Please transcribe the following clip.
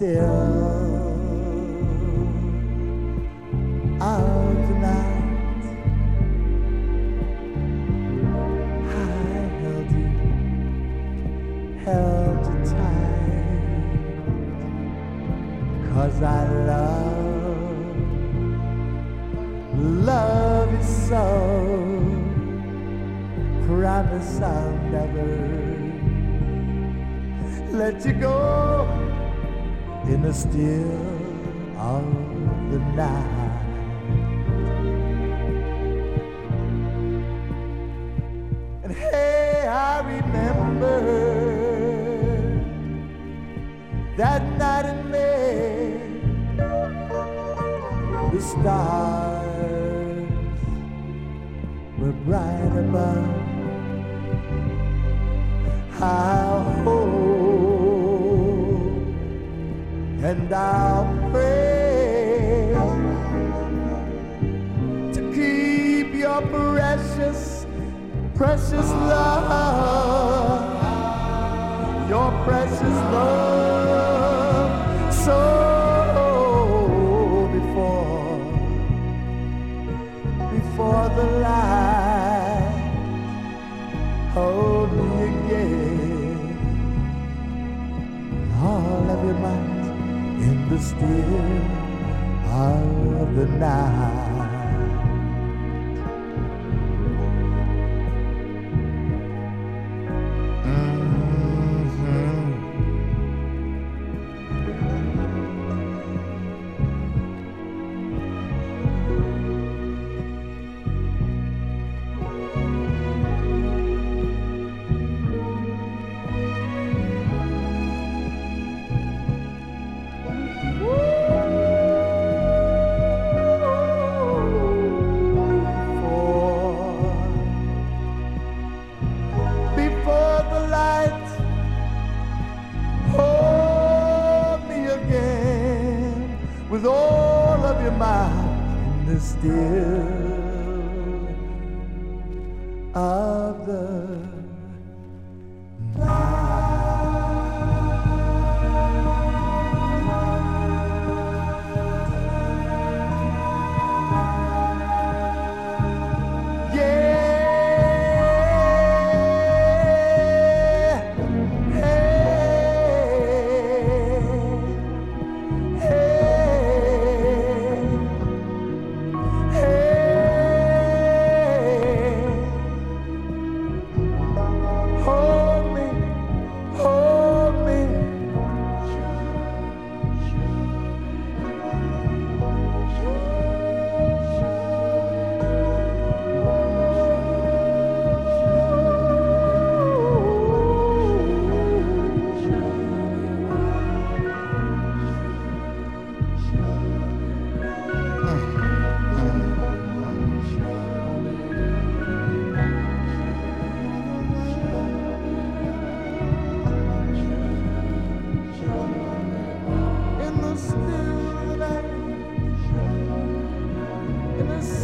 still of the night. I held you, held you tight, cause I love, love you so. Promise I'll never let you go in the still of the night. And hey, I remember that night in May, the stars were bright above. I'll hold precious, precious love, your precious love. So before, before the light, hold me again. All of your might in the still of the night. still of the night. darkness